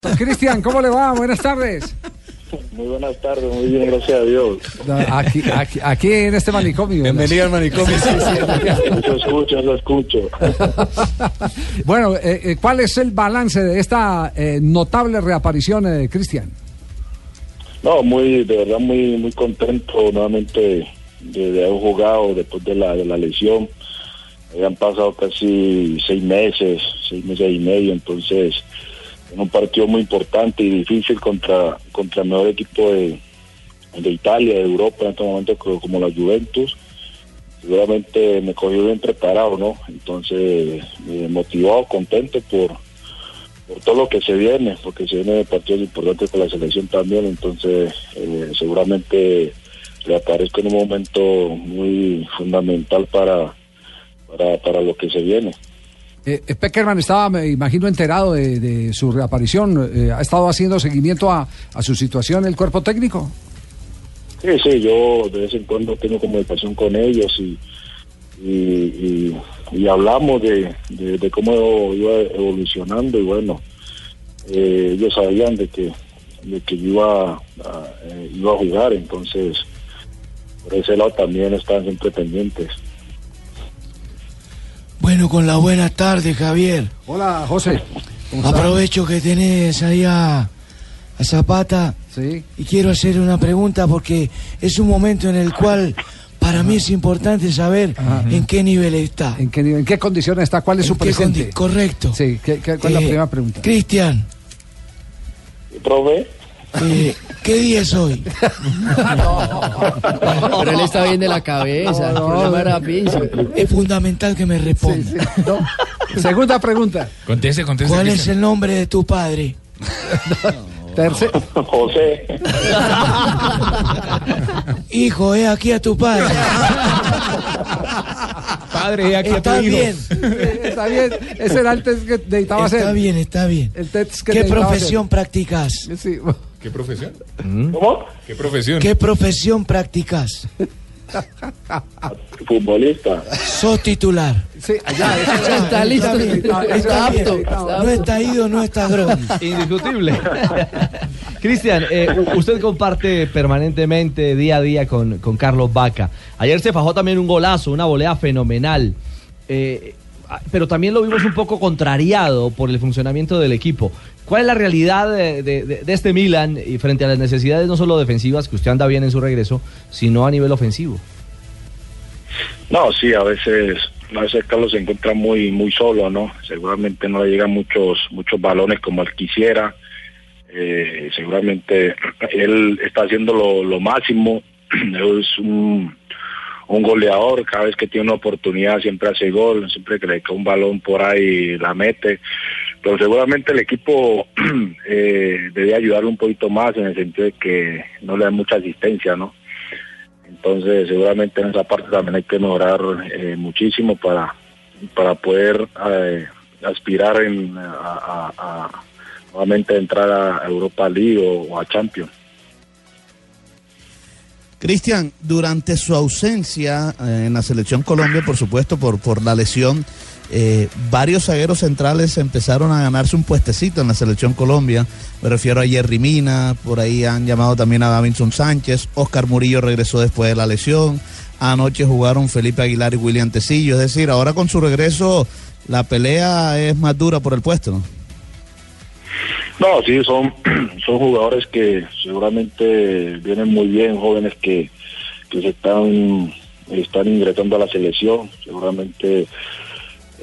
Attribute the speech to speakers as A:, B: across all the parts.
A: Cristian, ¿cómo le va? Buenas tardes.
B: Muy buenas tardes, muy bien, gracias a Dios.
A: Aquí, aquí, aquí en este manicomio.
C: Bienvenido al manicomio. Sí,
B: Lo escucho, lo escucho.
A: bueno, eh, eh, ¿cuál es el balance de esta eh, notable reaparición, eh, Cristian?
B: No, muy, de verdad, muy, muy contento nuevamente de, de haber jugado después de la, de la lesión. Habían pasado casi seis meses, seis meses y medio, entonces en un partido muy importante y difícil contra, contra el mejor equipo de, de Italia, de Europa en este momento como, la Juventus. Seguramente me cogió bien preparado, ¿no? Entonces, motivado, contento por, por todo lo que se viene, porque se viene partidos importantes con la selección también, entonces eh, seguramente le aparezco en un momento muy fundamental para, para, para lo que se viene.
A: Eh, Peckerman estaba, me imagino, enterado de, su reaparición. Eh, ¿Ha estado haciendo seguimiento a, su situación el cuerpo técnico?
B: Sí, sí, yo de vez en cuando tengo comunicación con ellos y, y, hablamos de, cómo iba evolucionando y bueno, eh, ellos sabían de que, iba a, eh, iba a jugar, entonces por ese lado también están siempre pendientes.
C: Bueno, con la buena tarde, Javier.
A: Hola, José.
C: Aprovecho que tenés ahí a, a Zapata
A: sí.
C: y quiero hacer una pregunta porque es un momento en el cual para mí es importante saber Ajá. en qué nivel está.
A: ¿En qué, en qué condiciones está? ¿Cuál es su presente?
C: Correcto.
A: Sí, ¿qué, qué, cuál eh, es la primera pregunta?
C: Cristian.
B: ¿Prove?
C: Eh, ¿Qué día es hoy?
D: no, pero él está bien de la cabeza. No, no,
C: es fundamental que me responda.
A: Sí, sí. Segunda pregunta.
E: Conteste, conteste.
C: ¿Cuál es el nombre de tu padre?
A: Terce...
B: José.
C: Hijo, he aquí a tu padre.
E: Padre, he aquí
C: está
E: a tu
C: bien.
E: hijo.
A: está bien. Ese era el test que necesitaba
C: está
A: hacer.
C: Está bien, está bien.
A: El test que
C: ¿Qué profesión hacer. practicas?
A: Sí.
E: ¿Qué profesión?
B: ¿Cómo?
E: ¿Qué profesión?
C: ¿Qué profesión practicas?
B: Futbolista.
C: Sos titular.
A: Sí, allá,
D: ya está listo.
C: Está, está, está apto. No está ido, no está droga.
F: Indiscutible. Cristian, eh, usted comparte permanentemente, día a día, con, con Carlos Vaca. Ayer se fajó también un golazo, una volea fenomenal. Eh, pero también lo vimos un poco contrariado por el funcionamiento del equipo. ¿Cuál es la realidad de, este Milan y frente a las necesidades no solo defensivas, que usted anda bien en su regreso, sino a nivel ofensivo?
B: No, sí, a veces, a veces Carlos se encuentra muy, muy solo, ¿no? Seguramente no le llegan muchos, muchos balones como él quisiera. Eh, seguramente él está haciendo lo, lo máximo. es un, un goleador, cada vez que tiene una oportunidad siempre hace gol, siempre que le cae un balón por ahí la mete, pero seguramente el equipo eh, debe ayudarle un poquito más en el sentido de que no le da mucha asistencia, ¿no? Entonces seguramente en esa parte también hay que mejorar eh, muchísimo para, para poder eh, aspirar en, a, a, a, nuevamente entrar a Europa League o, o a Champions.
G: Cristian, durante su ausencia eh, en la selección Colombia, por supuesto, por, por la lesión, eh, varios zagueros centrales empezaron a ganarse un puestecito en la selección Colombia. Me refiero a Jerry Mina, por ahí han llamado también a Davinson Sánchez, Oscar Murillo regresó después de la lesión, anoche jugaron Felipe Aguilar y William Tecillo, es decir, ahora con su regreso la pelea es más dura por el puesto, ¿no?
B: No, sí, son, son jugadores que seguramente vienen muy bien, jóvenes que, que se están, están ingresando a la selección, seguramente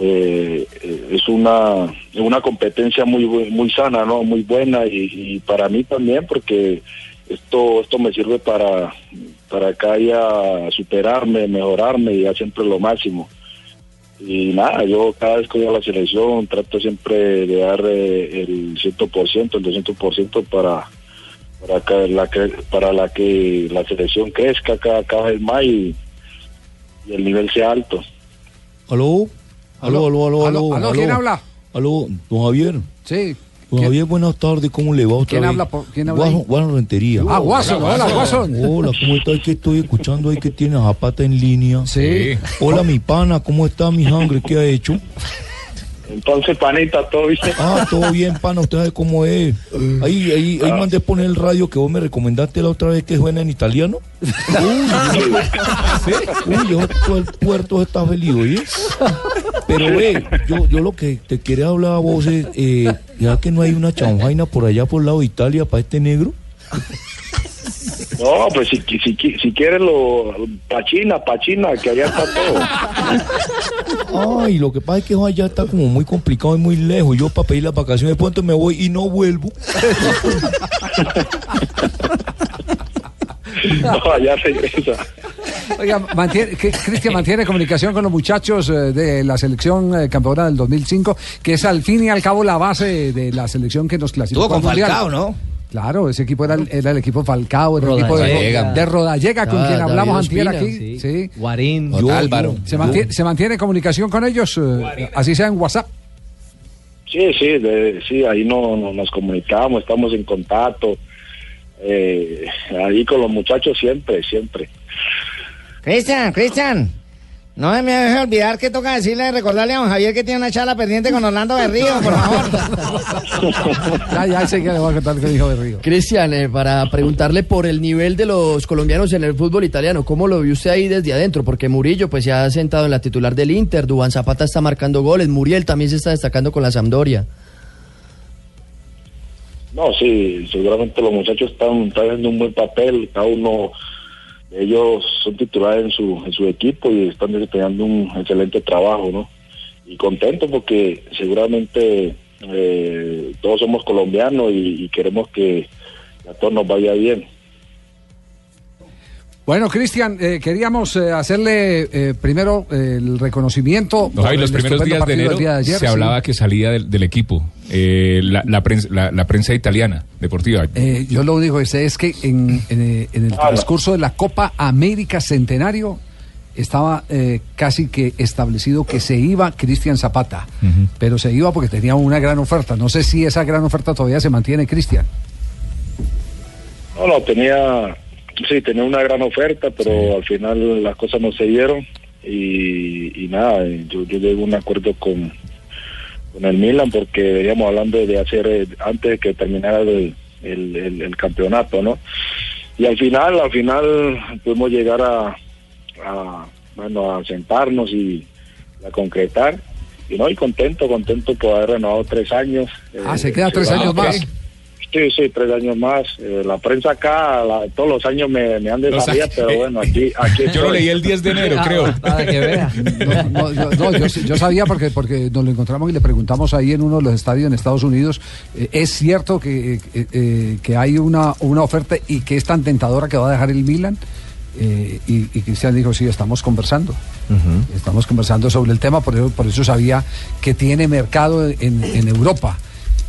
B: eh, es una una competencia muy muy sana, ¿no? Muy buena y, para mí también porque esto esto me sirve para para acá superarme, mejorarme y ya siempre lo máximo. Y nada, yo cada vez que voy a la selección trato siempre de dar eh, el 100%, el 200% para, para, que la que, para la que la selección crezca cada, cada vez más y, y el nivel sea alto.
H: Aló, aló, aló, aló,
A: Aló,
H: aló.
A: aló, ¿quién habla?
H: Aló, don Javier.
A: Sí. ¿Quién-
H: Javier, buenas tardes, ¿cómo le va otra
A: ¿Quién
H: vez?
A: habla por- quién habla
H: Guaso-? Guaso Rentería.
A: Ah, Guason, hola, Guason.
H: Hola, ¿cómo está? Es que estoy escuchando ahí que tiene Zapata en línea.
A: Sí.
H: Hola, mi pana, ¿cómo está mi sangre? ¿Qué ha hecho?
B: Entonces, panita, todo bien.
H: Ah, todo bien, pana, usted sabe cómo es. Ahí, ahí, ahí mandé poner el radio que vos me recomendaste la otra vez que suena en italiano. Uy, uy, yo todo el puerto está feliz, ¿oye? Pero ve, yo, yo lo que te quería hablar a vos es, eh, ya que no hay una chanfaina por allá por el lado de Italia para este negro.
B: No, pues si, si, si quieres lo pachina, pachina, que allá está todo.
H: Ay, lo que pasa es que allá está como muy complicado y muy lejos. Yo para pedir las vacaciones de pronto me voy y no vuelvo.
B: No, allá regresa.
A: Oiga, mantiene, Cristian mantiene comunicación con los muchachos eh, de la selección eh, campeona del 2005, que es al fin y al cabo la base de la selección que nos clasificó
I: Estuvo con. Falcao, ¿no?
A: Claro, ese equipo era el, era el equipo Falcao, era el equipo de,
F: Rodallega.
A: de Rodallega, con
F: Ah,
A: quien hablamos antier
F: Ospina,
A: aquí.
F: sí.
A: Sí.
F: Guarín.
H: Yo-
I: Álvaro.
A: Se, mantiene, se mantiene comunicación con ellos, eh, así sea en WhatsApp.
B: Sí, sí, de- sí, ahí no, no- nos comunicamos, estamos en contacto. Eh, ahí con los muchachos siempre, siempre.
I: Cristian, Cristian. No me deje olvidar que toca decirle, recordarle a don Javier que tiene una charla pendiente con Orlando Berrío, por favor.
A: Ya, ya sé que le voy a contar que dijo de Río.
D: Cristian, eh, para preguntarle por el nivel de los colombianos en el fútbol italiano, ¿cómo lo vio usted ahí desde adentro? Porque Murillo pues se ha sentado en la titular del Inter, Dubán Zapata está marcando goles, Muriel también se está destacando con la Sampdoria.
B: No, sí, seguramente los muchachos están, están haciendo un buen papel, cada uno ellos son titulares en su, en su equipo y están desempeñando un excelente trabajo, ¿no? Y contento porque seguramente eh, todos somos colombianos y, y queremos que a todos nos vaya bien.
A: Bueno, Cristian, eh, queríamos eh, hacerle eh, primero eh, el reconocimiento.
E: No, los
A: el
E: primeros días de enero
A: día de ayer,
E: se
A: sí.
E: hablaba que salía del, del equipo. Eh, la, la prensa, la, la prensa italiana, deportiva.
A: Eh, yo lo único que sé es que en, en, en el transcurso de la Copa América Centenario estaba eh, casi que establecido que se iba Cristian Zapata, pero se iba porque tenía una gran oferta. No sé si esa gran oferta todavía se mantiene, Cristian.
B: No, no, tenía, sí, tenía una gran oferta, pero al final las cosas no se dieron y, y nada, eh, yo, yo llegué a un acuerdo con, con el Milan porque veníamos hablando de hacer eh, antes de que terminara el, el, el- el campeonato, ¿no? Y al final, al final pudimos llegar a, a, bueno, a sentarnos y a concretar. Y no, y contento, contento por haber renovado tres años.
A: Ah,
B: Eh,
A: se queda tres años más.
B: Sí, sí, tres años más. Eh, la prensa acá, la- todos los años me, me han de
E: Los
B: sabía,
E: años-
B: pero bueno, aquí, aquí
E: Yo lo leí el 10 de enero, creo.
F: Para que vea.
A: No, no, yo, no, yo, yo sabía porque, porque nos lo encontramos y le preguntamos ahí en uno de los estadios en Estados Unidos. eh, ¿Es cierto que, eh, eh, que hay una, una oferta y que es tan tentadora que va a dejar el Milan? Eh, y, y Cristian dijo, sí, estamos conversando. Estamos conversando sobre el tema, por eso, por eso sabía que tiene mercado en, en Europa.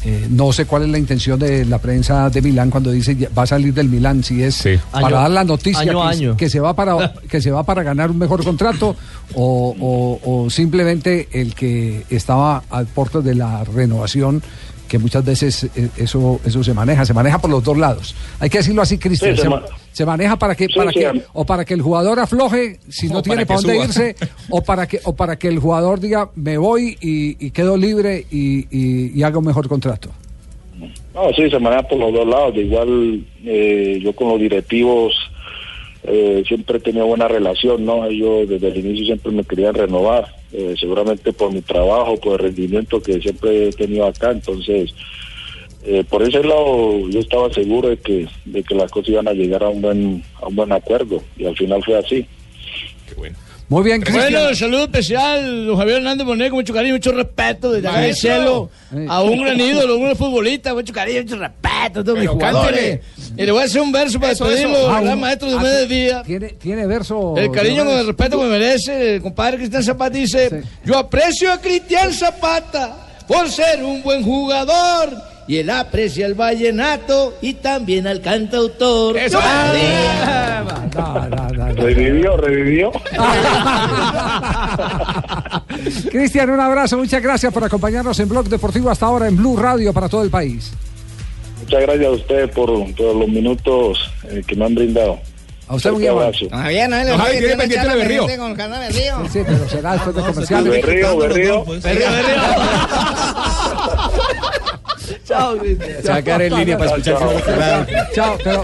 A: Eh, no sé cuál es la intención de la prensa de Milán cuando dice va a salir del Milán, si es
E: Sí.
A: para
F: Año-
A: dar la noticia
F: año a
A: que,
F: año.
A: que se va para que se va para ganar un mejor contrato o, o- o simplemente el que estaba al porte de la renovación que muchas veces eh, eso eso se maneja se maneja por los dos lados. Hay que decirlo así Cristian
B: Sí, se
A: se,
B: ma-
A: se maneja para que
B: Sí,
A: para
B: sí,
A: que o para que el jugador afloje si no
E: O
A: tiene
E: para
A: dónde irse o para que o para que el jugador diga me voy y, y quedo libre y, y, y haga un mejor contrato
B: No, sí, se maneja por los dos lados. De igual, eh, yo con los directivos eh, siempre he tenido buena relación, ¿no? Ellos desde el inicio siempre me querían renovar, eh, seguramente por mi trabajo, por el rendimiento que siempre he tenido acá. Entonces, eh, por ese lado, yo estaba seguro de que, de que las cosas iban a llegar a un buen, a un buen acuerdo y al final fue así.
E: Qué bueno.
A: Muy bien, Cristian.
J: Bueno, saludo especial, don Javier Hernández Bonet, con mucho cariño, mucho respeto desde acá del cielo a un gran ídolo, un futbolista, mucho cariño, mucho respeto a todos mis
A: Pero
J: jugadores.
A: cántele.
J: Y le voy a hacer un verso para
A: Eso,
J: despedirlo,
A: eso. Ah,
J: maestro de
A: ah,
J: Diomedes Díaz.
A: ¿Tiene, tiene verso.
J: El cariño con el respeto que me merece, el compadre Cristian Zapata dice, yo aprecio a Cristian Zapata por ser un buen jugador y él aprecia el vallenato y también al cantautor.
A: Eso. No, no, no, no.
B: Revivió, revivió.
A: Cristian, un abrazo, muchas gracias por acompañarnos en Blog Deportivo hasta ahora en Blue Radio para todo el país.
B: Muchas gracias a ustedes por, por los minutos eh, que me han brindado.
A: A usted amable.
B: abrazo.
I: Don Javier, no,
B: Don Javier, tiene pendiente de Berrío.
I: Con el canal Berrío.
A: Sí, pero será después de comerciales.
B: Berrío, Berrío.
F: Chao, Cristian.
E: Se va a quedar en línea para escuchar.
A: Chao, pero